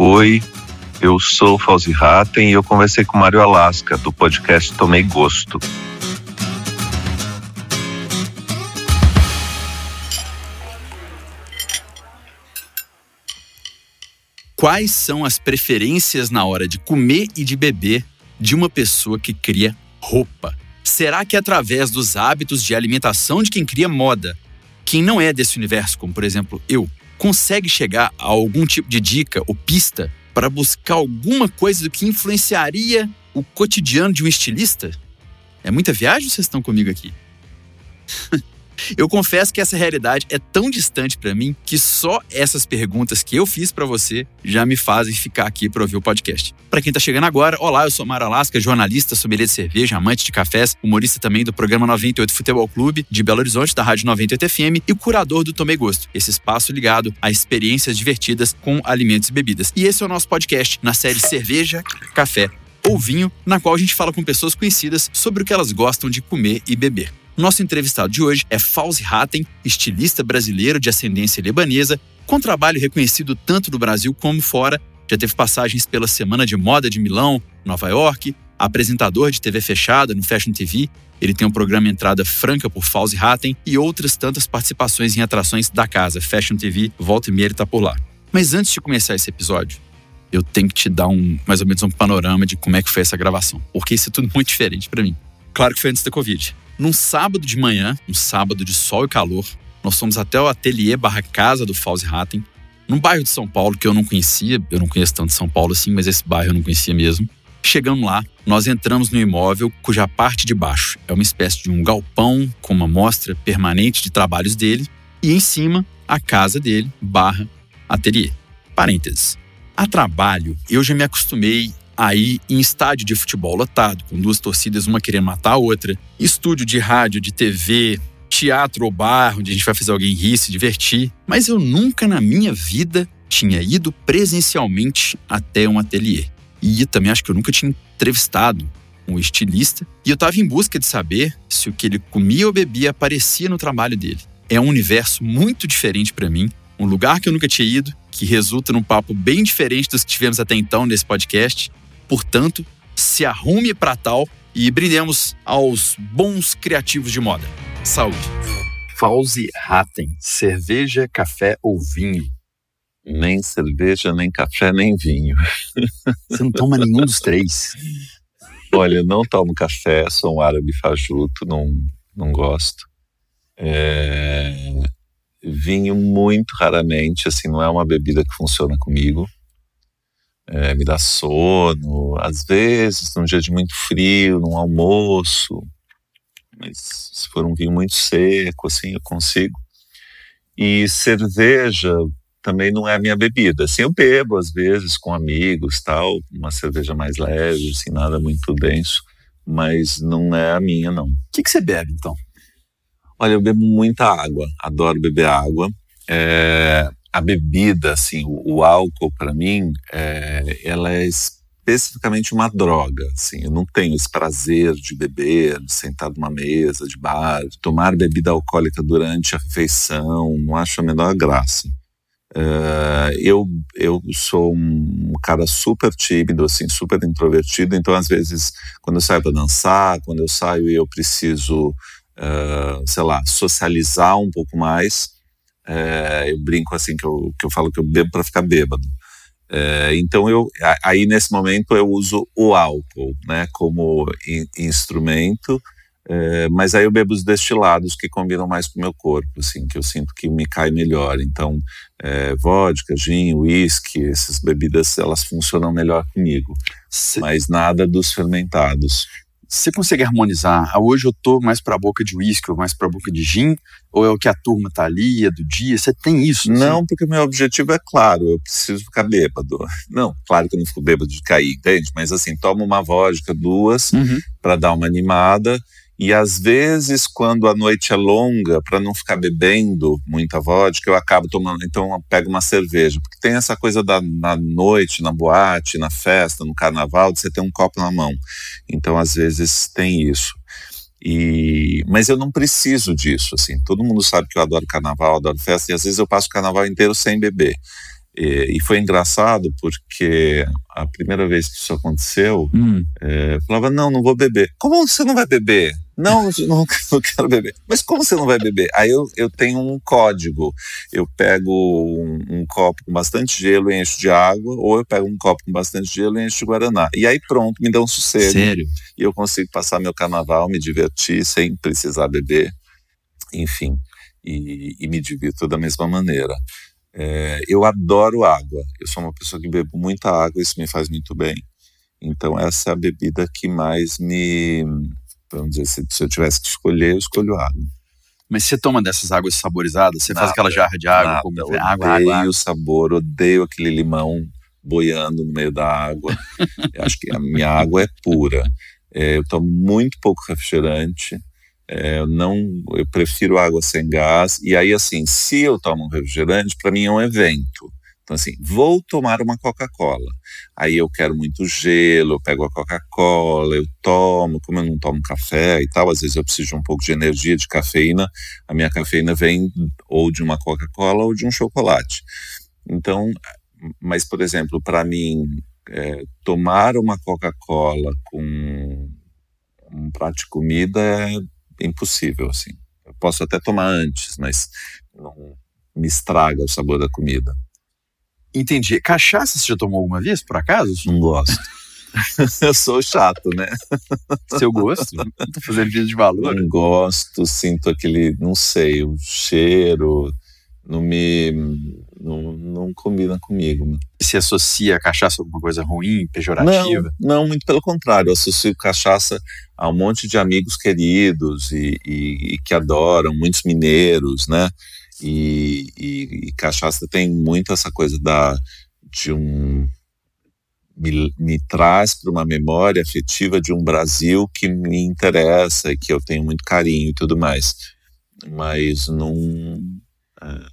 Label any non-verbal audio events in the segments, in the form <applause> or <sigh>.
Oi, eu sou Fauzi Ratten e eu conversei com Mário Alaska, do podcast Tomei Gosto. Quais são as preferências na hora de comer e de beber de uma pessoa que cria roupa? Será que através dos hábitos de alimentação de quem cria moda, quem não é desse universo, como por exemplo eu, consegue chegar a algum tipo de dica ou pista para buscar alguma coisa do que influenciaria o cotidiano de um estilista? É muita viagem ou vocês estão comigo aqui? <laughs> Eu confesso que essa realidade é tão distante para mim que só essas perguntas que eu fiz para você já me fazem ficar aqui para ouvir o podcast. Para quem tá chegando agora, olá, eu sou Mara Alaska, jornalista, sommelier de cerveja, amante de cafés, humorista também do programa 98 Futebol Clube de Belo Horizonte, da Rádio 98 FM e curador do Tomei Gosto, esse espaço ligado a experiências divertidas com alimentos e bebidas. E esse é o nosso podcast na série Cerveja, Café ou Vinho, na qual a gente fala com pessoas conhecidas sobre o que elas gostam de comer e beber. Nosso entrevistado de hoje é Fauzi Hatten, estilista brasileiro de ascendência libanesa, com trabalho reconhecido tanto no Brasil como fora. Já teve passagens pela Semana de Moda de Milão, Nova York, apresentador de TV fechada no Fashion TV. Ele tem um programa Entrada Franca por Fauzi Hatten e outras tantas participações em atrações da casa, Fashion TV, volta e meia ele tá por lá. Mas antes de começar esse episódio, eu tenho que te dar um mais ou menos um panorama de como é que foi essa gravação, porque isso é tudo muito diferente para mim. Claro que foi antes da Covid. Num sábado de manhã, um sábado de sol e calor, nós fomos até o ateliê barra casa do Fauzi Hatten, num bairro de São Paulo que eu não conhecia, eu não conheço tanto São Paulo assim, mas esse bairro eu não conhecia mesmo. Chegando lá, nós entramos no imóvel cuja parte de baixo é uma espécie de um galpão com uma mostra permanente de trabalhos dele e em cima a casa dele barra ateliê. Parênteses. A trabalho, eu já me acostumei aí em estádio de futebol lotado, com duas torcidas, uma querendo matar a outra, estúdio de rádio, de TV, teatro ou bar, onde a gente vai fazer alguém rir, se divertir. Mas eu nunca na minha vida tinha ido presencialmente até um ateliê. E também acho que eu nunca tinha entrevistado um estilista. E eu estava em busca de saber se o que ele comia ou bebia aparecia no trabalho dele. É um universo muito diferente para mim, um lugar que eu nunca tinha ido, que resulta num papo bem diferente dos que tivemos até então nesse podcast. Portanto, se arrume para tal e brindemos aos bons criativos de moda. Saúde! Fauzi Hatten, cerveja, café ou vinho? Nem cerveja, nem café, nem vinho. <laughs> Você não toma nenhum dos três? Olha, eu não tomo café, sou um árabe fajuto, não, não gosto. É... Vinho muito raramente, assim, não é uma bebida que funciona comigo é, me dá sono, às vezes num dia de muito frio, num almoço, mas se for um vinho muito seco, assim, eu consigo. E cerveja também não é a minha bebida. Assim, eu bebo às vezes com amigos, tal, uma cerveja mais leve, assim, nada muito denso, mas não é a minha, não. O que, que você bebe, então? Olha, eu bebo muita água, adoro beber água. É, a bebida, assim, o, o álcool para mim, é, ela é especificamente uma droga, assim, eu não tenho esse prazer de beber, de sentar numa mesa de bar, tomar bebida alcoólica durante a refeição, não acho a menor graça. Uh, eu, eu sou um cara super tímido, assim, super introvertido, então às vezes quando eu saio para dançar, quando eu saio e eu preciso, uh, sei lá, socializar um pouco mais, é, eu brinco assim que eu, que eu falo que eu bebo para ficar bêbado. É, então eu aí nesse momento eu uso o álcool, né, como in, instrumento. É, mas aí eu bebo os destilados que combinam mais com o meu corpo, assim, que eu sinto que me cai melhor. Então, é, vodka, gin, whisky, essas bebidas elas funcionam melhor comigo. Sim. Mas nada dos fermentados. Você consegue harmonizar? Ah, hoje eu tô mais para a boca de uísque ou mais para a boca de gin? Ou é o que a turma tá ali, é do dia? Você tem isso? Assim? Não, porque meu objetivo é claro, eu preciso ficar bêbado. Não, claro que eu não fico bêbado de cair, entende? Mas assim, tomo uma vodka, duas, uhum. para dar uma animada e às vezes, quando a noite é longa, para não ficar bebendo muita vodka, eu acabo tomando. Então, eu pego uma cerveja. Porque tem essa coisa da na noite, na boate, na festa, no carnaval, de você ter um copo na mão. Então, às vezes, tem isso. E, mas eu não preciso disso, assim. Todo mundo sabe que eu adoro carnaval, adoro festa, e às vezes eu passo o carnaval inteiro sem beber. E, e, foi engraçado porque a primeira vez que isso aconteceu, hum. é, falava: Não, não vou beber. Como você não vai beber? Não, não, <laughs> não quero beber. Mas como você não vai beber? Aí eu, eu tenho um código. Eu pego um, um, copo com bastante gelo e encho de água, ou eu pego um copo com bastante gelo e encho de guaraná. E aí pronto, me dá um sossego. Sério? E eu consigo passar meu carnaval, me divertir sem precisar beber. Enfim, e, e me divirto da mesma maneira. É, eu adoro água. Eu sou uma pessoa que bebo muita água, isso me faz muito bem. Então, essa é a bebida que mais me. Vamos dizer, se, se eu tivesse que escolher, eu escolho água. Mas você toma dessas águas saborizadas? Você nada, faz aquela jarra de água? Nada, como... água, odeio água, o sabor, odeio aquele limão boiando no meio da água. <laughs> acho que a minha água é pura. É, eu tomo muito pouco refrigerante. É, não, eu prefiro água sem gás. E aí, assim, se eu tomo um refrigerante, para mim é um evento. Então, assim, vou tomar uma Coca-Cola. Aí eu quero muito gelo, eu pego a Coca-Cola, eu tomo, como eu não tomo café e tal, às vezes eu preciso de um pouco de energia, de cafeína. A minha cafeína vem ou de uma Coca-Cola ou de um chocolate. Então, mas, por exemplo, para mim, é, tomar uma Coca-Cola com um prato de comida é impossível, assim. Eu posso até tomar antes, mas não me estraga o sabor da comida. Entendi. Cachaça você já tomou alguma vez, por acaso? Não gosto. <laughs> eu sou chato, né? Seu gosto? Não tô fazendo vídeo de valor. Não gosto, sinto aquele, não sei, o cheiro, não me. não, não combina comigo. Se associa a cachaça a alguma coisa ruim, pejorativa? Não, não, muito pelo contrário. Eu associo cachaça a um monte de amigos queridos e, e, e que adoram, muitos mineiros, né? E, e, e, cachaça tem muito essa coisa da de um me, me traz para uma memória afetiva de um Brasil que me interessa e que eu tenho muito carinho e tudo mais. Mas não é,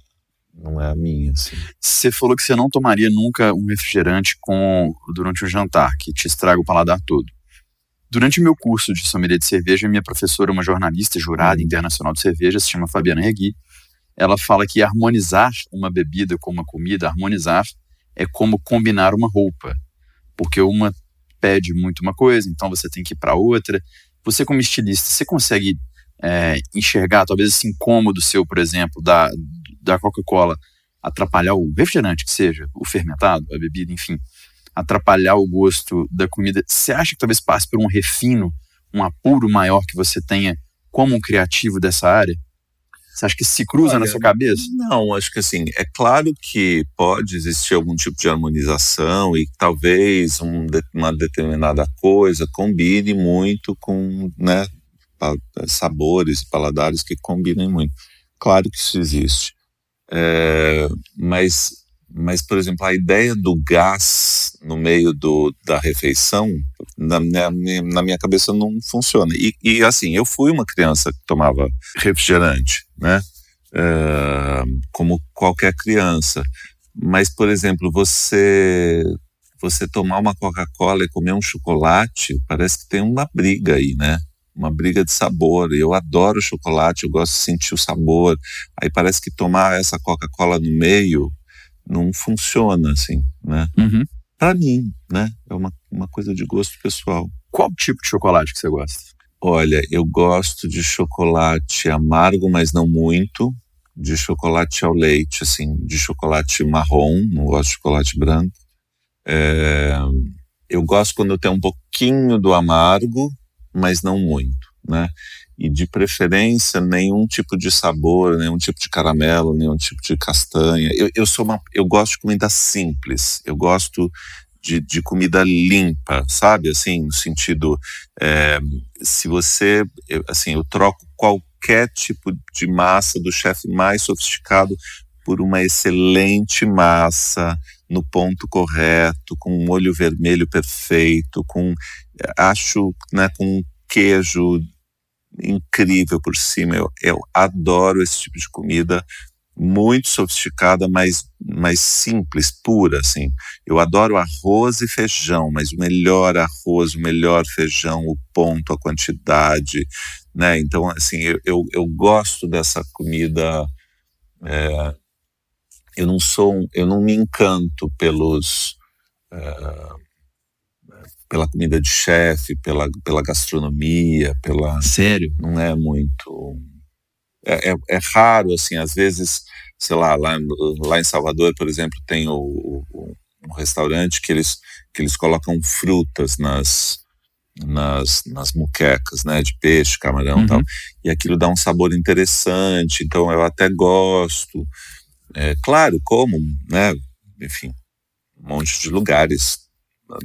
não é a minha assim. Você falou que você não tomaria nunca um refrigerante com durante o jantar que te estraga o paladar todo. Durante o meu curso de sommelier de cerveja, minha professora, uma jornalista jurada internacional de cerveja, se chama Fabiana Regui, ela fala que harmonizar uma bebida com uma comida, harmonizar é como combinar uma roupa, porque uma pede muito uma coisa, então você tem que ir para outra. Você como estilista, você consegue é, enxergar talvez esse incômodo seu, por exemplo, da, da Coca-Cola atrapalhar o refrigerante que seja, o fermentado, a bebida, enfim, atrapalhar o gosto da comida, você acha que talvez passe por um refino, um apuro maior que você tenha como um criativo dessa área? Você acha que se cruza Olha, na sua cabeça? Não, acho que assim, é claro que pode existir algum tipo de harmonização e talvez um, uma determinada coisa combine muito com né, sabores e paladares que combinem muito. Claro que isso existe. É, mas mas, por exemplo, a ideia do gás no meio do, da refeição, na minha, na minha cabeça não funciona. E, e, assim, eu fui uma criança que tomava refrigerante, né? É, como qualquer criança. Mas, por exemplo, você você tomar uma Coca-Cola e comer um chocolate, parece que tem uma briga aí, né? Uma briga de sabor. Eu adoro chocolate, eu gosto de sentir o sabor. Aí parece que tomar essa Coca-Cola no meio não funciona assim, né? Uhum. Para mim, né? É uma, uma coisa de gosto pessoal. Qual tipo de chocolate que você gosta? Olha, eu gosto de chocolate amargo, mas não muito. De chocolate ao leite, assim, de chocolate marrom, não gosto de chocolate branco. É, eu gosto quando tem um pouquinho do amargo, mas não muito, né? E de preferência nenhum tipo de sabor, nenhum tipo de caramelo, nenhum tipo de castanha. Eu, eu sou uma, eu gosto de comida simples. Eu gosto de, de comida limpa, sabe? Assim, no sentido, é, se você, eu, assim, eu troco qualquer tipo de massa do chefe mais sofisticado por uma excelente massa no ponto correto, com um molho vermelho perfeito, com acho, né, com queijo incrível por cima. Eu, eu adoro esse tipo de comida muito sofisticada, mas, mas simples, pura, assim. Eu adoro arroz e feijão, mas o melhor arroz, o melhor feijão, o ponto, a quantidade, né? Então, assim, eu, eu, eu gosto dessa comida é, eu não sou, eu não me encanto pelos uh, pela comida de chefe, pela, pela gastronomia, pela sério, não é muito é, é, é, raro assim, às vezes, sei lá, lá, lá em Salvador, por exemplo, tem o, o um restaurante que eles que eles colocam frutas nas nas, nas muquecas, né, de peixe, camarão, uhum. tal, e aquilo dá um sabor interessante. Então eu até gosto. É, claro, como, né, enfim, um monte de lugares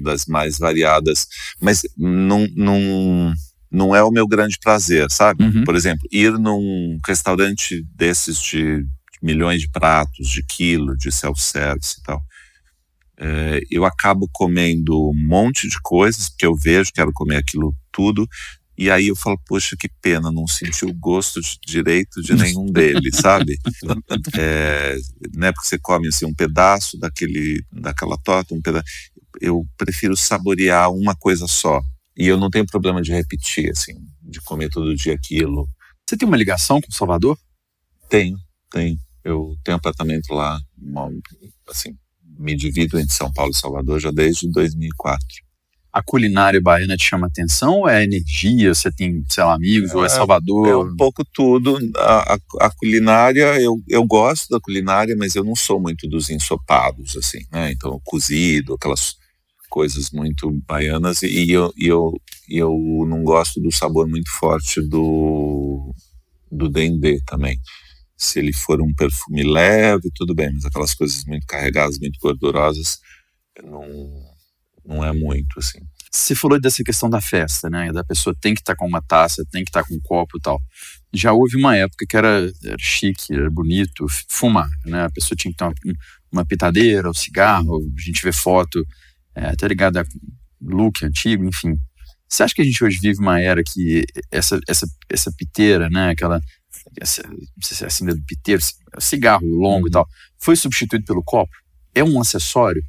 das mais variadas, mas não, não, não é o meu grande prazer, sabe? Uhum. Por exemplo, ir num restaurante desses de milhões de pratos, de quilo, de self-service e tal. É, eu acabo comendo um monte de coisas, porque eu vejo, quero comer aquilo tudo, e aí eu falo, poxa, que pena, não senti o gosto de direito de nenhum <laughs> deles, sabe? É, né, porque você come assim, um pedaço daquele, daquela torta, um pedaço. Eu prefiro saborear uma coisa só. E eu não tenho problema de repetir, assim, de comer todo dia aquilo. Você tem uma ligação com Salvador? Tenho, tenho. Eu tenho apartamento lá, assim, me divido entre São Paulo e Salvador já desde 2004. A culinária baiana te chama atenção ou é energia? Você tem, sei lá, amigos, é, ou é Salvador? É um pouco tudo. A, a, a, culinária, eu, eu gosto da culinária, mas eu não sou muito dos ensopados, assim, né? Então, cozido, aquelas coisas muito baianas, e eu, e eu, e eu não gosto do sabor muito forte do, do dendê também se ele for um perfume leve, tudo bem, mas aquelas coisas muito carregadas, muito gordurosas, não, não é muito, assim. Você falou dessa questão da festa, né? Da pessoa tem que estar tá com uma taça, tem que estar tá com um copo e tal. Já houve uma época que era, era chique, era bonito fumar, né? A pessoa tinha que ter uma, uma pitadeira, um cigarro, a gente vê foto, é, até ligado a look antigo, enfim. Você acha que a gente hoje vive uma era que essa, essa, essa piteira, né? Aquela essa, não sei se é assim do piteiro, cigarro longo uhum. e tal, foi substituído pelo copo? É um acessório?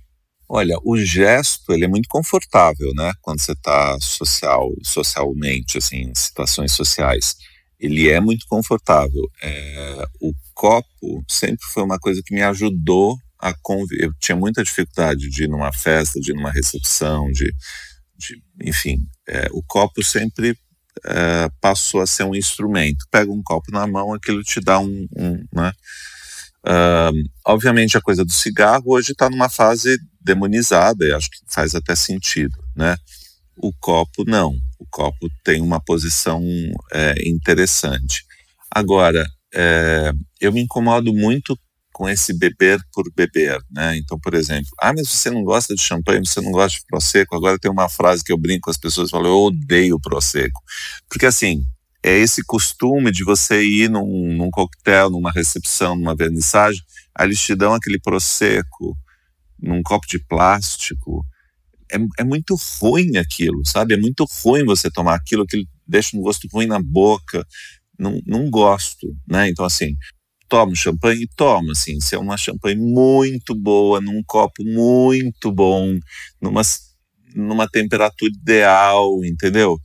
Olha, o gesto ele é muito confortável, né? Quando você está social, socialmente, assim, em situações sociais, ele é muito confortável. É, o copo sempre foi uma coisa que me ajudou a. Eu tinha muita dificuldade de ir numa festa, de ir numa recepção, de, de enfim, é, o copo sempre é, passou a ser um instrumento. Pega um copo na mão, aquilo te dá um. um né? Obviamente, a coisa do cigarro hoje está numa fase demonizada, e acho que faz até sentido. Né? O copo, não. O copo tem uma posição é, interessante. Agora, é, eu me incomodo muito com esse beber por beber, né? Então, por exemplo, ah, mas você não gosta de champanhe, você não gosta de prosecco. Agora tem uma frase que eu brinco com as pessoas, falo, eu odeio prosecco, porque assim é esse costume de você ir num, num coquetel, numa recepção, numa vernissagem, aí te dão aquele prosecco num copo de plástico. É, é muito ruim aquilo, sabe? É muito ruim você tomar aquilo, que deixa um gosto ruim na boca. Não, não gosto, né? Então, assim, tomo champanhe? Tomo, assim, se é uma champanhe muito boa, num copo muito bom, numa, numa temperatura ideal, entendeu?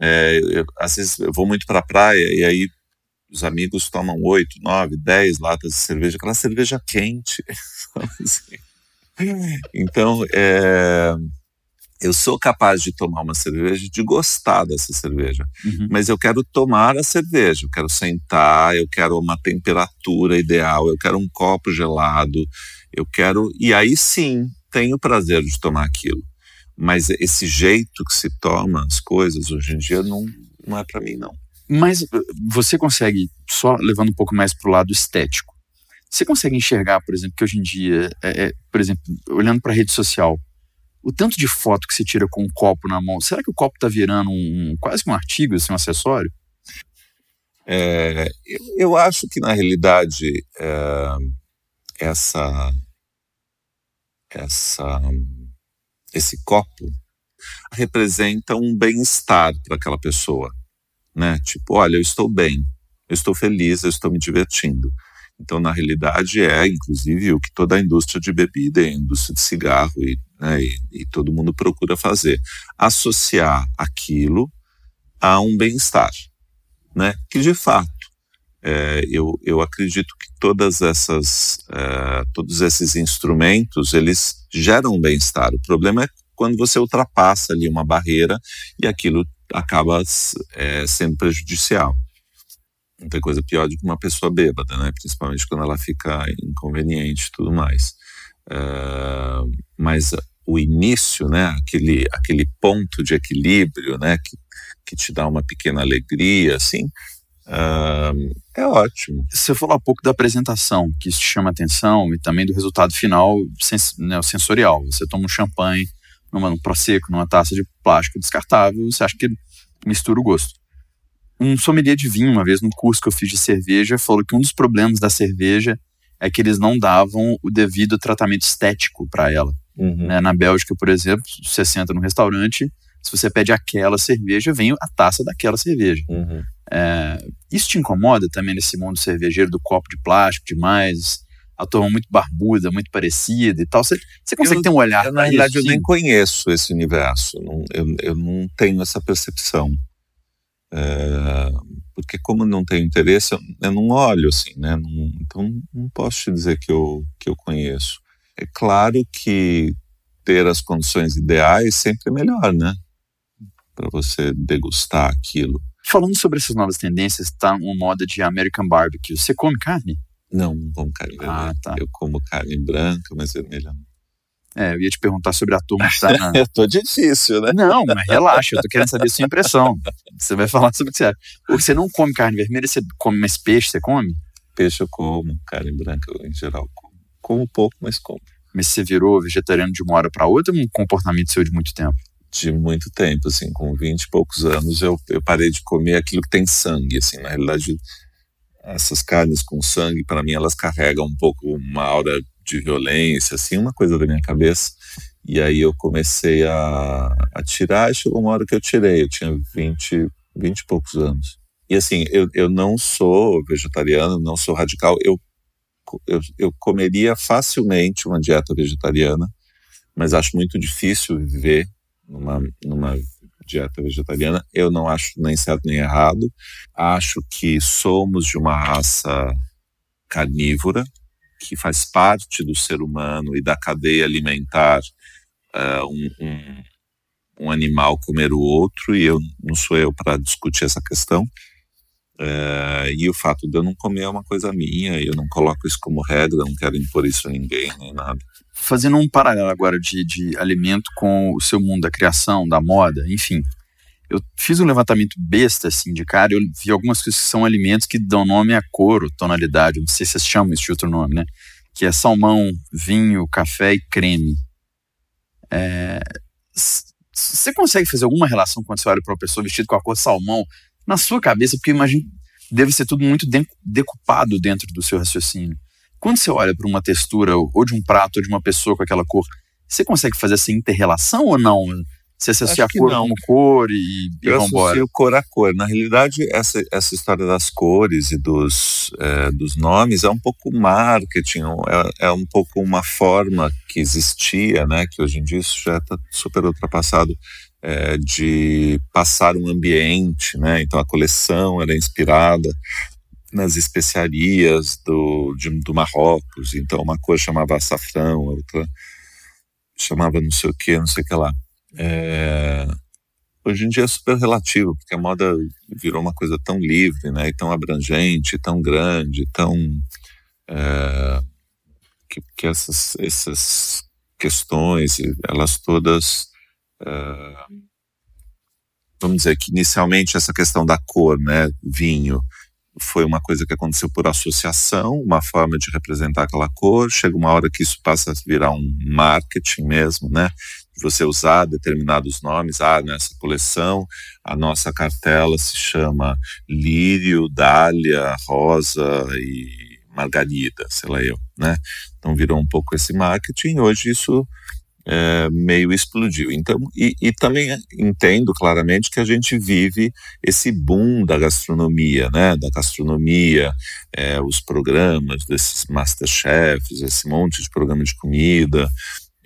É, eu, às vezes eu vou muito para a praia e aí os amigos tomam oito, nove, dez latas de cerveja, aquela cerveja quente. <laughs> Assim. então, é, eu sou capaz de tomar uma cerveja, de gostar dessa cerveja, uhum. mas eu quero tomar a cerveja, eu quero sentar, eu quero uma temperatura ideal, eu quero um copo gelado, eu quero. E aí sim, tenho o prazer de tomar aquilo. Mas esse jeito que se toma as coisas hoje em dia não, não é para mim, não. Mas eh, você consegue, só levando um pouco mais para o lado estético, você consegue enxergar, por exemplo, que hoje em dia, é, é, por exemplo, olhando para a rede social, o tanto de foto que se tira com um copo na mão, será que o copo está virando um, quase um artigo, assim, um acessório? É, eu, eu, acho que, na realidade, é, essa, essa, esse copo representa um bem-estar para aquela pessoa. Né? Tipo, olha, eu estou bem, eu estou feliz, eu estou me divertindo. Então, na realidade, é inclusive o que toda a indústria de bebida, a indústria de cigarro e, né, e, e todo mundo procura fazer: associar aquilo a um bem-estar, né? Que de fato é, eu, eu acredito que todas essas, é, todos esses instrumentos, eles geram bem-estar. O problema é quando você ultrapassa ali uma barreira e aquilo acaba é, sendo prejudicial. Não tem coisa pior do que uma pessoa bêbada, né? Principalmente quando ela fica inconveniente e tudo mais. Uh, mas o início, né? Aquele, aquele ponto de equilíbrio, né? Que, que te dá uma pequena alegria, assim, uh, é ótimo. Você falou há pouco da apresentação, que isso te chama atenção, e também do resultado final sens né, sensorial. Você toma um champanhe, numa, num prosecco, numa taça de plástico descartável, você acha que mistura o gosto. Um sommelier de vinho, uma vez no curso que eu fiz de cerveja, falou que um dos problemas da cerveja é que eles não davam o devido tratamento estético para ela. Uhum. Né? Na Bélgica, por exemplo, você senta num restaurante, se você pede aquela cerveja, vem a taça daquela cerveja. Uhum. É, isso te incomoda também nesse mundo cervejeiro do copo de plástico demais? A turma muito barbuda, muito parecida e tal. Você, você consegue eu, ter um olhar eu, Na realidade, eu nem conheço esse universo. Não, eu, eu não tenho essa percepção. É, porque como não tenho interesse, eu, eu não olho assim, né? Não, então não posso te dizer que eu, que eu conheço. É claro que ter as condições ideais sempre é melhor, né? Para você degustar aquilo. Falando sobre essas novas tendências, tá uma moda de American Barbecue. Você come carne? Não, não como carne vermelha. Ah, tá. Eu como carne branca, mas vermelha não. É, eu ia te perguntar sobre a turma que tá na... eu <laughs> tô difícil, né? Não, mas relaxa, eu tô querendo saber a sua impressão. Você vai falar sobre o que você acha. Você não come carne vermelha, você come mais peixe, você come? Peixe eu como, carne branca eu, em geral como. Como pouco, mas como. Mas você virou vegetariano de uma hora para outra ou um comportamento seu de muito tempo? De muito tempo, assim, com 20 e poucos anos eu, eu parei de comer aquilo que tem sangue, assim, na realidade essas carnes com sangue, para mim, elas carregam um pouco uma aura de violência, assim, uma coisa da minha cabeça. E aí eu comecei a, a tirar, e chegou uma hora que eu tirei, eu tinha 20, 20 e poucos anos. E assim, eu, eu não sou vegetariano, não sou radical, eu, eu, eu comeria facilmente uma dieta vegetariana, mas acho muito difícil viver numa, numa dieta vegetariana. Eu não acho nem certo nem errado. Acho que somos de uma raça carnívora, que faz parte do ser humano e da cadeia alimentar uh, um, um, um, animal comer o outro, e eu não sou eu para discutir essa questão. Uh, e o fato de eu não comer é uma coisa minha, eu não coloco isso como regra, não quero impor isso a ninguém, nem nada. Fazendo um paralelo agora de, de alimento com o seu mundo da criação, da moda, enfim. Eu fiz um levantamento besta, assim, de cara, eu vi algumas coisas que são alimentos que dão nome a cor ou tonalidade, não sei se vocês chamam isso de outro nome, né? Que é salmão, vinho, café e creme. É... Você consegue fazer alguma relação quando você olha para uma pessoa vestida com a cor salmão na sua cabeça? Porque imagino deve ser tudo muito decupado dentro do seu raciocínio. Quando você olha para uma textura ou de um prato ou de uma pessoa com aquela cor, você consegue fazer essa inter-relação ou não? Você associa a cor como cor e, e Eu associo cor a cor. Na realidade, essa, essa história das cores e dos, é, dos nomes é um pouco marketing, é, é um pouco uma forma que existia, né, que hoje em dia isso já está super ultrapassado, é, de passar um ambiente, né? Então a coleção era inspirada nas especiarias do, de, do Marrocos. Então uma cor chamava açafrão, outra chamava não sei o que, não sei o que lá. É, hoje em dia é super relativo, porque a moda virou uma coisa tão livre, né, e tão abrangente, tão grande, tão é, que, que, essas, essas questões, elas todas é, vamos dizer que inicialmente essa questão da cor, né, vinho, foi uma coisa que aconteceu por associação, uma forma de representar aquela cor. Chega uma hora que isso passa a virar um marketing mesmo, né? Você usar determinados nomes. Ah, nessa coleção a nossa cartela se chama Lírio, Dália, Rosa e Margarida, sei lá eu, né? Então virou um pouco esse marketing. Hoje isso é, meio explodiu. Então, e, e, também entendo claramente que a gente vive esse boom da gastronomia, né? Da gastronomia, é, os programas desses masterchefs, esse monte de programa de comida,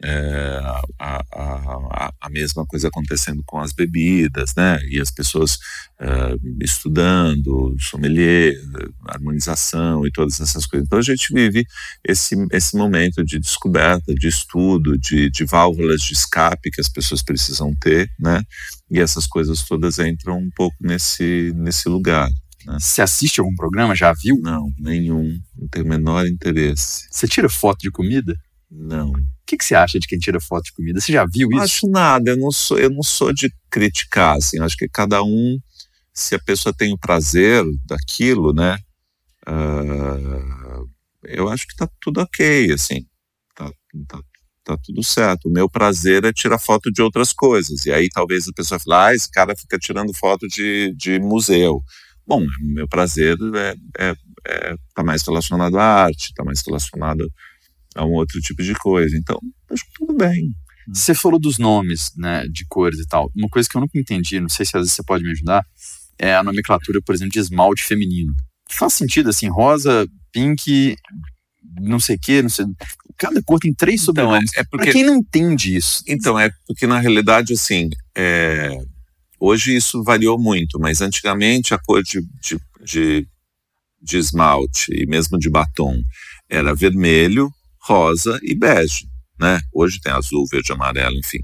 é, a, a, a, mesma coisa acontecendo com as bebidas, né? E as pessoas é, estudando, sommelier, harmonização e todas essas coisas. Então a gente vive esse, esse momento de descoberta, de estudo, de, de válvulas de escape que as pessoas precisam ter, né? E essas coisas todas entram um pouco nesse, nesse lugar. Né? Você assiste algum programa? Já viu? Não, nenhum. Não tenho o menor interesse. Você tira foto de comida? Não que, que você acha de quem tira foto de comida? Você já viu isso? Não acho nada, eu não sou, eu não sou de criticar, assim, acho que cada um, se a pessoa tem o prazer daquilo, né, uh, eu acho que tá tudo ok, assim, tá, tá, tá tudo certo. O meu prazer é tirar foto de outras coisas, e aí talvez a pessoa fale, ah, esse cara fica tirando foto de, de museu. Bom, meu prazer é, é, é, tá mais relacionado à arte, tá mais relacionado a um outro tipo de coisa. Então, acho que tudo bem. Você falou dos nomes, né, de cores e tal. Uma coisa que eu nunca entendi, não sei se às vezes você pode me ajudar, é a nomenclatura, por exemplo, de esmalte feminino. Faz sentido, assim, rosa, pink, não sei o quê, não sei. Cada cor tem três então, sobrenomes. É, é porque... Pra quem não entende isso. Então, é porque na realidade, assim, é... hoje isso variou muito, mas antigamente a cor de, de, de, de esmalte e mesmo de batom era vermelho, rosa e bege, né? Hoje tem azul, verde, amarelo, enfim.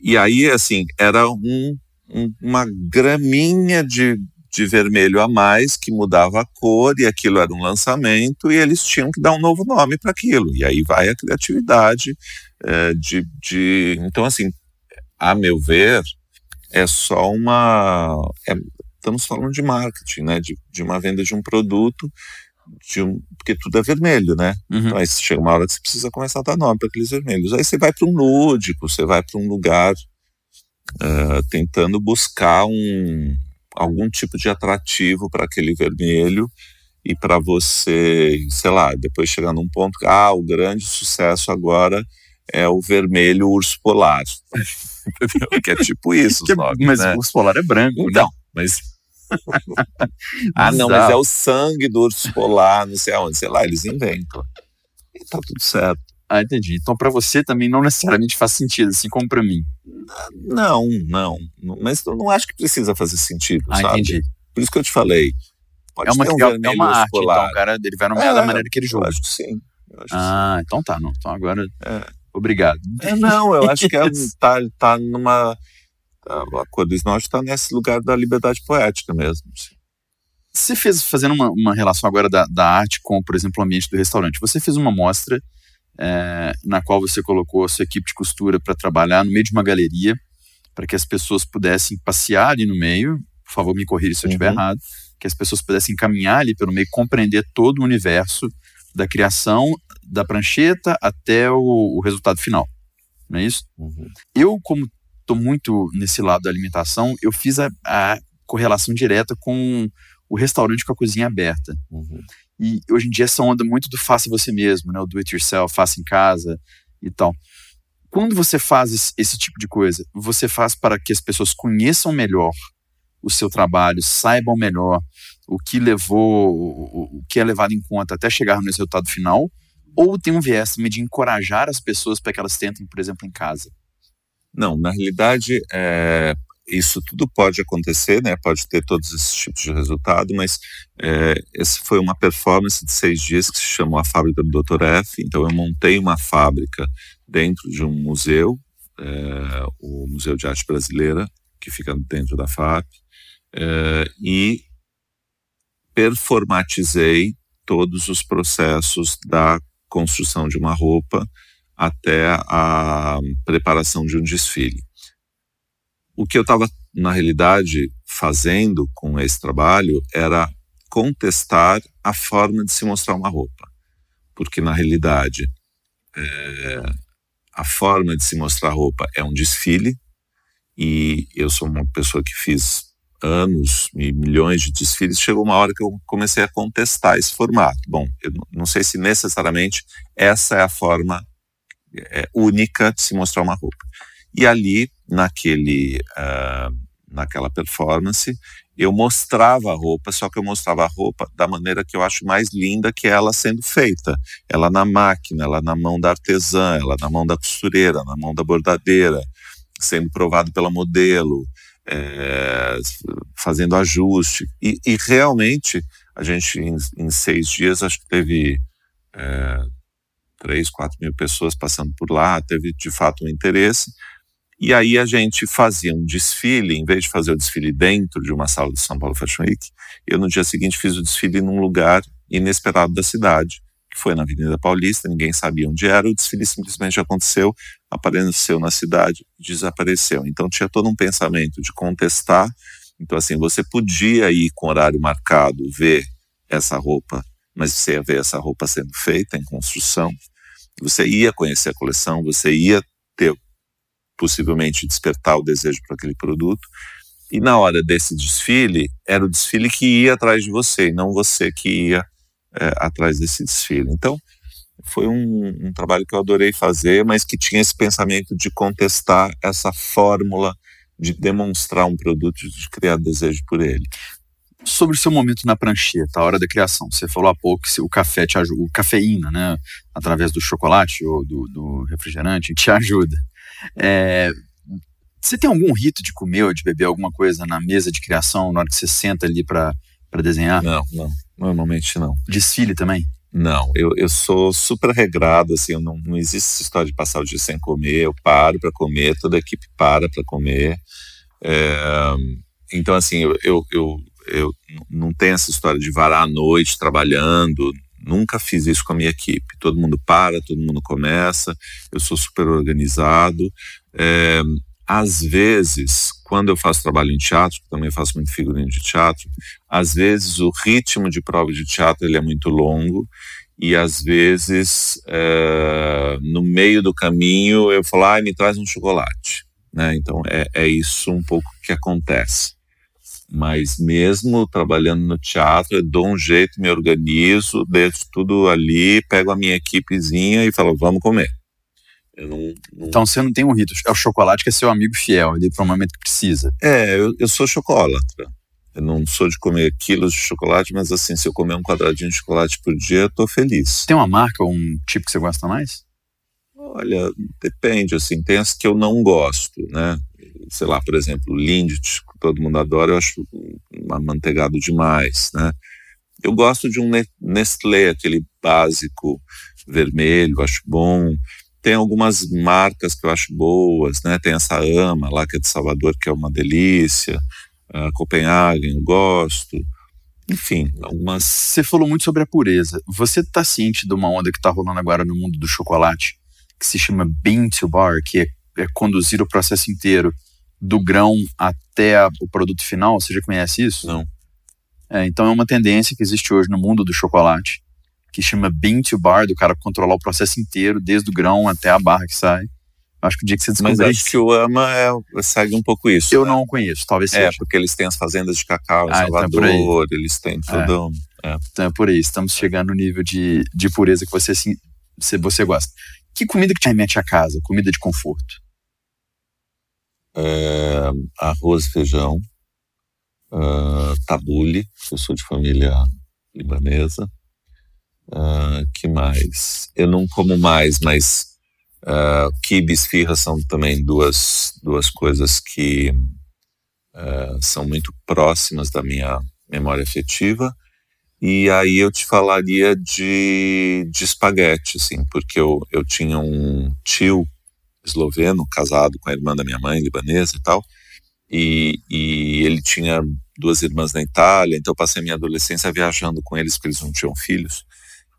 E aí, assim, era um, um, uma graminha de, de vermelho a mais que mudava a cor e aquilo era um lançamento e eles tinham que dar um novo nome para aquilo. E aí vai a criatividade é, de, de... Então, assim, a meu ver, é só uma... É, estamos falando de marketing, né? De, de uma venda de um produto de um, porque tudo é vermelho, né? Uhum. Então, aí chega uma hora que você precisa começar a dar nome para aqueles vermelhos. Aí você vai para um lúdico, você vai para um lugar uh, tentando buscar um, algum tipo de atrativo para aquele vermelho e para você, sei lá, depois chegar num ponto que, ah, o grande sucesso agora é o vermelho urso polar. <laughs> que é tipo isso, que, nomes, Mas né? o urso polar é branco, então, né? Mas ah, não, mas é o sangue do urso polar, não sei aonde, sei lá, eles inventam. E tá tudo certo. Ah, entendi. Então, para você também não necessariamente faz sentido, assim como para mim. Não, não. Mas eu não acho que precisa fazer sentido, ah, sabe? Entendi. Por isso que eu te falei. Pode é uma, um é, é uma arte, então, polar. então, cara ele vai nomear é, da maneira que ele joga. Eu acho que sim. Acho ah, sim. então tá, não. Então agora. É. Obrigado. É, não, eu <laughs> acho que é, tá, tá numa a cor do esmalte está nesse lugar da liberdade poética mesmo. Assim. Você fez, fazendo uma, uma relação agora da, da, arte com, por exemplo, o ambiente do restaurante, você fez uma mostra é, na qual você colocou a sua equipe de costura para trabalhar no meio de uma galeria, para que as pessoas pudessem passear ali no meio, por favor me corrija se eu estiver uhum. errado, que as pessoas pudessem caminhar ali pelo meio, compreender todo o universo da criação da prancheta até o, o resultado final. Não é isso? Uhum. Eu, como estou muito nesse lado da alimentação, eu fiz a, a, correlação direta com o restaurante com a cozinha aberta. Uhum. E hoje em dia essa onda muito do faça você mesmo, né? O do it yourself, faça em casa e tal. Quando você faz esse, tipo de coisa, você faz para que as pessoas conheçam melhor o seu trabalho, saibam melhor o que levou, o, o que é levado em conta até chegar no resultado final, ou tem um viés também de encorajar as pessoas para que elas tentem, por exemplo, em casa? Não, na realidade, é, isso tudo pode acontecer, né? Pode ter todos esses tipos de resultado, mas é, essa foi uma performance de seis dias que se chamou a Fábrica do Dr. F. Então, eu montei uma fábrica dentro de um museu, é, o Museu de Arte Brasileira, que fica dentro da FAP, é, e performatizei todos os processos da construção de uma roupa até a preparação de um desfile. O que eu estava, na realidade, fazendo com esse trabalho era contestar a forma de se mostrar uma roupa. Porque, na realidade, é, a forma de se mostrar roupa é um desfile, e eu sou uma pessoa que fiz anos e milhões de desfiles, chegou uma hora que eu comecei a contestar esse formato. Bom, eu não sei se necessariamente essa é a forma é, única de se mostrar uma roupa. E ali, naquele, uh, naquela performance, eu mostrava a roupa, só que eu mostrava a roupa da maneira que eu acho mais linda, que é ela sendo feita. Ela na máquina, ela na mão da artesã, ela na mão da costureira, na mão da bordadeira, sendo provado pela modelo, é, fazendo ajuste. E, e, realmente, a gente, em, em, seis dias, acho que teve é, três, quatro mil pessoas passando por lá, teve de fato um interesse. E aí a gente fazia um desfile, em vez de fazer o desfile dentro de uma sala do São Paulo Fashion Week, eu no dia seguinte fiz o desfile num lugar inesperado da cidade, que foi na Avenida Paulista, ninguém sabia onde era, o desfile simplesmente aconteceu, apareceu na cidade, desapareceu. Então tinha todo um pensamento de contestar. Então assim, você podia ir com horário marcado ver essa roupa, mas você ia ver essa roupa sendo feita em construção, você ia conhecer a coleção, você ia ter possivelmente despertar o desejo para aquele produto. E na hora desse desfile, era o desfile que ia atrás de você, e não você que ia é, atrás desse desfile. Então, foi um, um, trabalho que eu adorei fazer, mas que tinha esse pensamento de contestar essa fórmula de demonstrar um produto, de criar desejo por ele. Sobre o seu momento na prancheta, a hora da criação, você falou há pouco que o café te ajuda, o cafeína, né, através do chocolate ou do, do refrigerante, te <laughs> ajuda. É, você tem algum rito de comer ou de beber alguma coisa na mesa de criação, na hora que você senta ali para desenhar? Não, não. Normalmente não. Desfile também? Não, eu, eu sou super regrado, assim, não, não existe essa história de passar o dia sem comer, eu paro para comer, toda a equipe para para comer. É, então, assim, eu, eu, eu, eu não tenho essa história de varar a noite trabalhando, Nunca fiz isso com a minha equipe. Todo mundo para, todo mundo começa. Eu sou super organizado. É, às vezes, quando eu faço trabalho em teatro, também faço muito figurino de teatro, às vezes o ritmo de prova de teatro ele é muito longo e às vezes é, no meio do caminho eu falo, ah, me traz um chocolate. Né? Então é, é isso um pouco que acontece. Mas mesmo trabalhando no teatro, eu dou um jeito, me organizo, deixo tudo ali, pego a minha equipezinha e falo, vamos comer. Não, não... Então você não tem um rito. É o chocolate que é seu amigo fiel, ele para o momento que precisa. É, eu, eu sou chocolatra. Eu não sou de comer quilos de chocolate, mas assim, se eu comer um quadradinho de chocolate por dia, eu tô feliz. Tem uma marca ou um tipo que você gosta mais? Olha, depende, assim, tem as que eu não gosto, né? Sei lá, por exemplo, Lindt, todo mundo adora, eu acho amanteigado demais, né? Eu gosto de um Nestlé, aquele básico vermelho, acho bom. Tem algumas marcas que eu acho boas, né? Tem essa Ama lá que é de Salvador, que é uma delícia. Uh, Copenhagen, eu gosto. Enfim, algumas. Você falou muito sobre a pureza. Você está ciente de uma onda que está rolando agora no mundo do chocolate, que se chama Bean to Bar, que é, é conduzir o processo inteiro do grão até a, o produto final? Você já conhece isso? Não. É, então é uma tendência que existe hoje no mundo do chocolate, que chama bean to bar, do cara controlar o processo inteiro, desde o grão até a barra que sai. Acho que o dia que você descobrir... Mas acho que o AMA é, segue um pouco isso. Eu né? não conheço, talvez é, seja. É, porque eles têm as fazendas de cacau em ah, então é Salvador, então eles têm tudo... É. é. Então é por aí, estamos chegando no nível de, de pureza que você, assim, você gosta. Que comida que te remete a casa? Comida de conforto? É, arroz, feijão, uh, tabule, eu sou de família libanesa. Uh, que mais? Eu não como mais, mas uh, quibe e esfirra são também duas, duas coisas que são muito próximas da minha memória afetiva. E aí eu te falaria de, de espaguete, assim, porque eu, eu tinha um tio esloveno, casado com a irmã da minha mãe, libanesa e tal. E, e ele tinha duas irmãs na Itália, então eu passei a minha adolescência viajando com eles, porque eles não tinham filhos.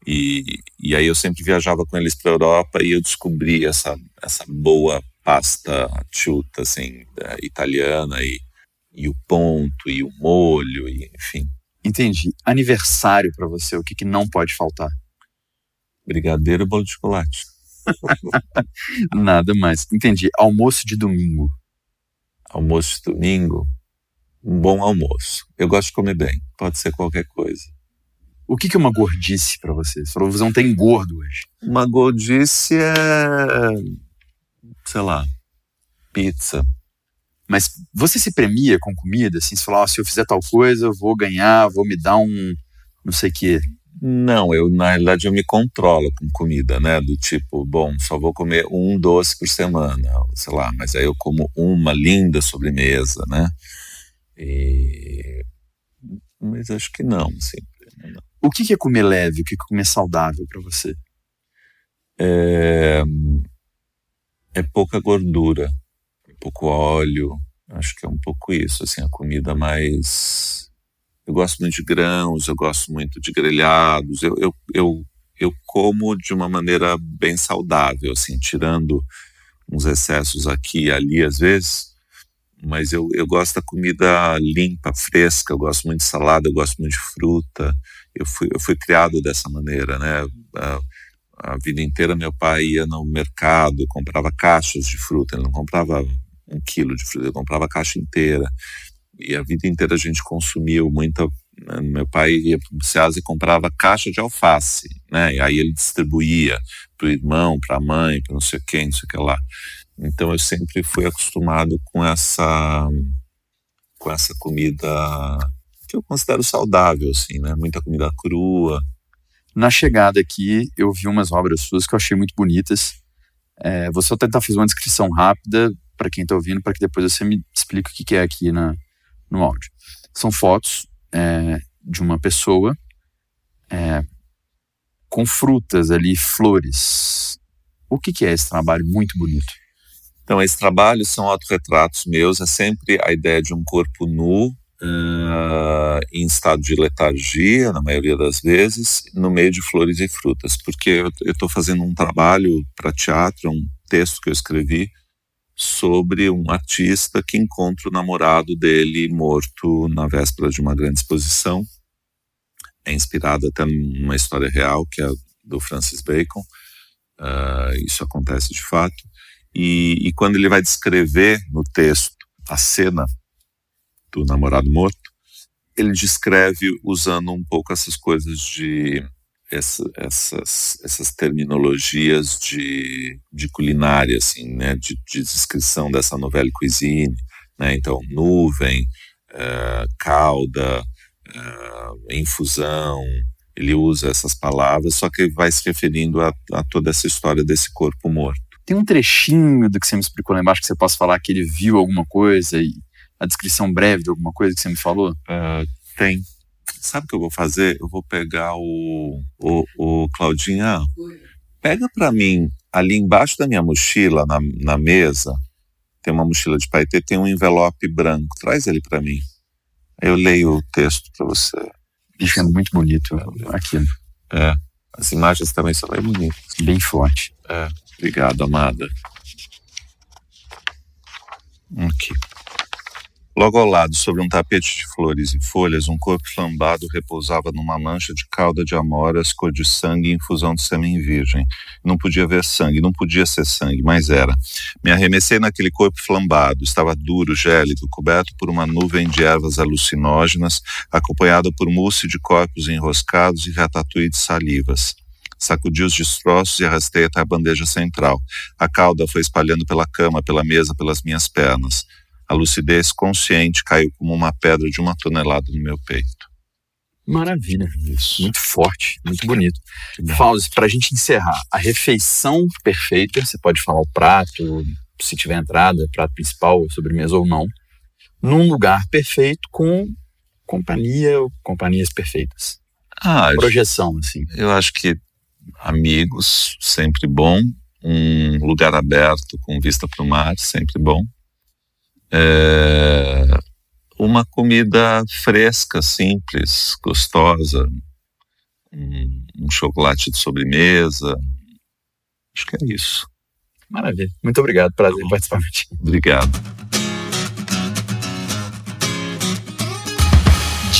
E, e aí eu sempre viajava com eles para a Europa e eu descobri essa, essa boa pasta chuta, assim, italiana, e, e o ponto, e o molho, e, enfim. Entendi. Aniversário para você, o que, que não pode faltar? Brigadeiro e bolo de chocolate. <laughs> Nada mais. Entendi. Almoço de domingo. Almoço de domingo? Um bom almoço. Eu gosto de comer bem. Pode ser qualquer coisa. O que, que é uma gordice para você? Você falou que você não tem gordo hoje. Uma gordice é. sei lá. Pizza. Mas você se premia com comida? Assim, você fala, oh, se eu fizer tal coisa, eu vou ganhar, vou me dar um não sei o quê. Não, eu na realidade eu me controlo com comida, né? Do tipo, bom, só vou comer um doce por semana, sei lá, mas aí eu como uma linda sobremesa, né? E... Mas acho que não, sempre. Não. O que é comer leve? O que é comer saudável para você? É... é pouca gordura, pouco óleo. Acho que é um pouco isso, assim, a comida mais. Eu gosto muito de grãos, eu gosto muito de grelhados. Eu, eu, eu, eu como de uma maneira bem saudável, assim, tirando uns excessos aqui e ali às vezes. Mas eu, eu gosto da comida limpa, fresca. Eu gosto muito de salada, eu gosto muito de fruta. Eu fui, eu fui criado dessa maneira, né? A, a vida inteira meu pai ia no mercado, comprava caixas de fruta, ele não comprava um quilo de fruta, eu comprava a caixa inteira. E a vida inteira a gente consumiu muita. Né? Meu pai ia para o Ceasa e comprava caixa de alface, né? E aí ele distribuía para o irmão, para a mãe, para não sei quem, não sei o que lá. Então eu sempre fui acostumado com essa com essa comida que eu considero saudável, assim, né? Muita comida crua. Na chegada aqui, eu vi umas obras suas que eu achei muito bonitas. É, vou só tentar fazer uma descrição rápida para quem está ouvindo, para que depois você me explique o que, que é aqui na, no áudio. São fotos é, de uma pessoa é, com frutas ali, flores. O que, que é esse trabalho muito bonito? Então, esse trabalho são autorretratos meus, é sempre a ideia de um corpo nu, uh, em estado de letargia, na maioria das vezes, no meio de flores e frutas, porque eu estou fazendo um trabalho para teatro, um texto que eu escrevi, sobre um artista que encontra o namorado dele morto na véspera de uma grande exposição. É inspirada até numa história real, que é do Francis Bacon. Uh, isso acontece de fato. E, e quando ele vai descrever no texto a cena do namorado morto, ele descreve usando um pouco essas coisas de essa, essas, essas terminologias de, de culinária, assim, né, de, de descrição dessa novela cuisine, né, então nuvem, uh, calda, uh, infusão, ele usa essas palavras, só que vai se referindo a, a, toda essa história desse corpo morto. Tem um trechinho do que você me explicou lá embaixo que você possa falar que ele viu alguma coisa e a descrição breve de alguma coisa que você me falou? Uh, tem. Sabe o que eu vou fazer? Eu vou pegar o, o, o Claudinha. Pega para mim, ali embaixo da minha mochila, na, na mesa, tem uma mochila de paetê, tem um envelope branco. Traz ele para mim. Eu leio o texto para você. Bicho, é muito bonito aquilo. É. As imagens também são bem bonitas. Bem forte. É. Obrigado, amada. Aqui. Logo ao lado, sobre um tapete de flores e folhas, um corpo flambado repousava numa mancha de calda de amoras, cor de sangue e infusão de sêmen virgem. Não podia ver sangue, não podia ser sangue, mas era. Me arremessei naquele corpo flambado. Estava duro, gélido, coberto por uma nuvem de ervas alucinógenas, acompanhado por mousse de corpos enroscados e ratatouille de salivas. Sacudi os destroços e arrastei até a bandeja central. A calda foi espalhando pela cama, pela mesa, pelas minhas pernas. A lucidez consciente caiu como uma pedra de uma tonelada no meu peito. Maravilha. Isso. Muito forte, muito bonito. Fauzi, para a gente encerrar, a refeição perfeita, você pode falar o prato, se tiver entrada, prato principal, sobremesa ou não, num lugar perfeito com companhia ou companhias perfeitas. Ah, Projeção, assim. Eu acho que amigos, sempre bom. Um lugar aberto com vista para o mar, sempre bom é, uma comida fresca, simples, gostosa, um, um chocolate de sobremesa. Acho que é isso. Maravilha. Muito obrigado. Prazer em participar. Obrigado.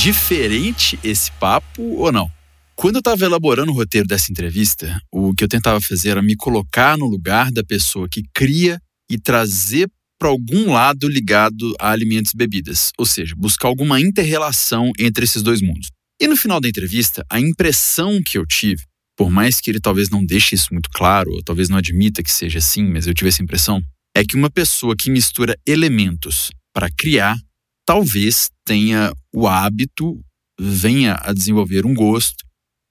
Diferente esse papo ou não? Quando eu estava elaborando o roteiro dessa entrevista, o que eu tentava fazer era me colocar no lugar da pessoa que cria e trazer para algum lado ligado a alimentos e bebidas, ou seja, buscar alguma interrelação entre esses dois mundos. E no final da entrevista, a impressão que eu tive, por mais que ele talvez não deixe isso muito claro, ou talvez não admita que seja assim, mas eu tive essa impressão, é que uma pessoa que mistura elementos para criar, talvez tenha o hábito, venha a desenvolver um gosto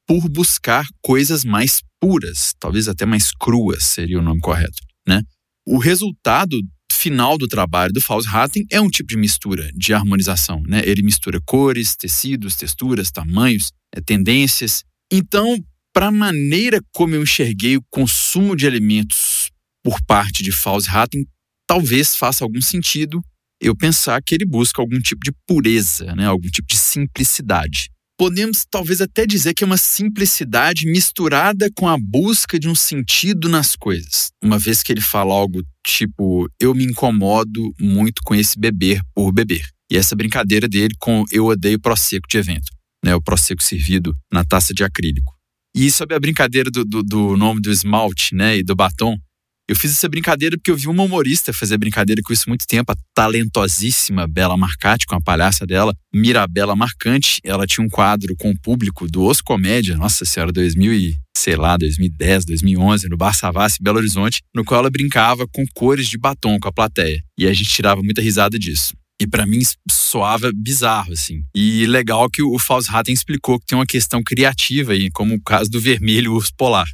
por buscar coisas mais puras, talvez até mais cruas seria o nome correto, né? O resultado final do trabalho do Faust-Hatten é um tipo de mistura, de harmonização, né? Ele mistura cores, tecidos, texturas, tamanhos, é, tendências. Então, para a maneira como eu enxerguei o consumo de alimentos por parte de Faust-Hatten, talvez faça algum sentido eu pensar que ele busca algum tipo de pureza, né? algum tipo de simplicidade. Podemos talvez até dizer que é uma simplicidade misturada com a busca de um sentido nas coisas. Uma vez que ele fala algo tipo, eu me incomodo muito com esse beber por beber. E essa brincadeira dele com eu odeio prosecco de evento, né? o prosecco servido na taça de acrílico. E sobre a brincadeira do, do, do nome do esmalte né? e do batom, eu fiz essa brincadeira porque eu vi uma humorista fazer brincadeira com isso muito tempo, a talentosíssima Bela Marcati, com a palhaça dela, Mirabela Marcante. Ela tinha um quadro com o público do Os Comédia, nossa senhora, 2000 e, sei lá, 2010, 2011, no Bar Savassi, Belo Horizonte, no qual ela brincava com cores de batom com a plateia. E a gente tirava muita risada disso. E para mim soava bizarro, assim. E legal que o Faust Hatten explicou que tem uma questão criativa aí, como o caso do vermelho urso polar,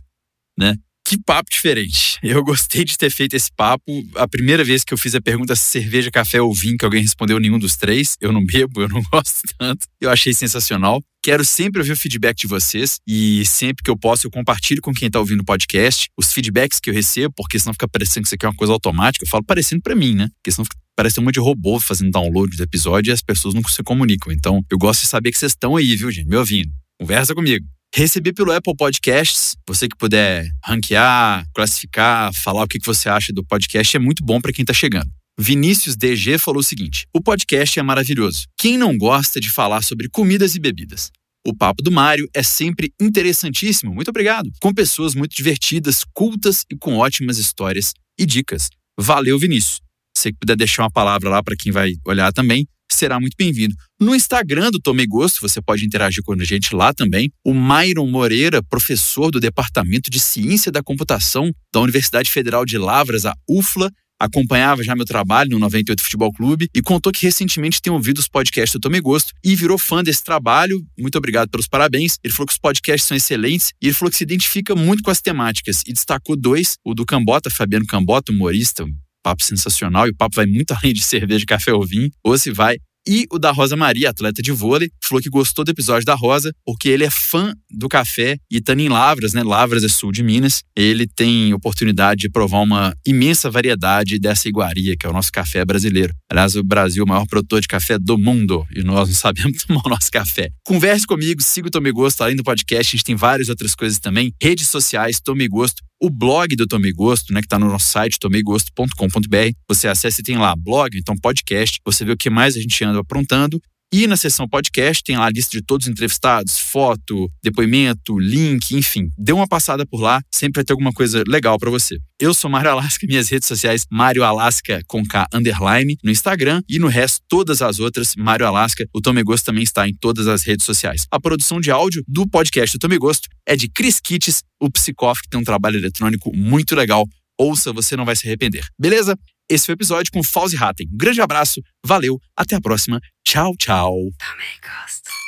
né? Que papo diferente. Eu gostei de ter feito esse papo. A primeira vez que eu fiz a pergunta cerveja, café ou vinho, que alguém respondeu nenhum dos três. Eu não bebo, eu não <laughs> gosto tanto. Eu achei sensacional. Quero sempre ouvir o feedback de vocês e sempre que eu posso eu compartilho com quem está ouvindo o podcast os feedbacks que eu recebo, porque senão fica parecendo que isso aqui é uma coisa automática. Eu falo parecendo para mim, né? Porque senão fica parece um monte de robô fazendo download do episódio e as pessoas não se comunicam. Então, eu gosto de saber que vocês estão aí, viu, gente? Me ouvindo. Conversa comigo. Recebi pelo Apple Podcasts. Você que puder ranquear, classificar, falar o que você acha do podcast é muito bom para quem está chegando. Vinícius DG falou o seguinte: o podcast é maravilhoso. Quem não gosta de falar sobre comidas e bebidas? O papo do Mário é sempre interessantíssimo, muito obrigado. Com pessoas muito divertidas, cultas e com ótimas histórias e dicas. Valeu, Vinícius. Se puder deixar uma palavra lá para quem vai olhar também, será muito bem-vindo. No Instagram do Tomei Gosto, você pode interagir com a gente lá também. O Myron Moreira, professor do Departamento de Ciência da Computação da Universidade Federal de Lavras, a UFLA, acompanhava já meu trabalho no 98 Futebol Clube e contou que recentemente tem ouvido os podcasts do Tomei Gosto e virou fã desse trabalho. Muito obrigado pelos parabéns. Ele falou que os podcasts são excelentes e ele falou que se identifica muito com as temáticas e destacou dois: o do Cambota, Fabiano Cambota, humorista, papo sensacional e o papo vai muito <laughs> além de cerveja, café ou vinho, se vai e o da Rosa Maria, atleta de vôlei, falou que gostou do episódio da Rosa, porque ele é fã do café e estando em Lavras, né? Lavras é sul de Minas. Ele tem oportunidade de provar uma imensa variedade dessa iguaria, que é o nosso café brasileiro. Aliás, o Brasil é o maior produtor de café do mundo e nós não <laughs> sabemos tomar o nosso café. Converse comigo, siga o Tome Gosto, além do podcast, a gente tem várias outras coisas também. Redes sociais, Tome Gosto, o blog do Tomei Gosto, né, que está no nosso site, tomeigosto.com.br. Você acessa e tem lá blog, então podcast, você vê o que mais a gente anda aprontando e na seção podcast tem lá a lista de todos os entrevistados, foto, depoimento, link, enfim. Dê uma passada por lá, sempre vai ter alguma coisa legal para você. Eu sou Mário Alasca, <laughs> minhas redes sociais, Mário Alasca com K underline no Instagram e no resto todas as outras, Mário Alasca. O Tome Gosto também está em todas as redes sociais. A produção de áudio do podcast do Tome Gosto é de Chris Kitts, o Psicof, que tem um trabalho eletrônico muito legal. Ouça, você não vai se arrepender. Beleza? Esse foi o episódio com Fauzi Hatten. Um grande abraço, valeu, até a próxima. Tchau, tchau. Também gosto.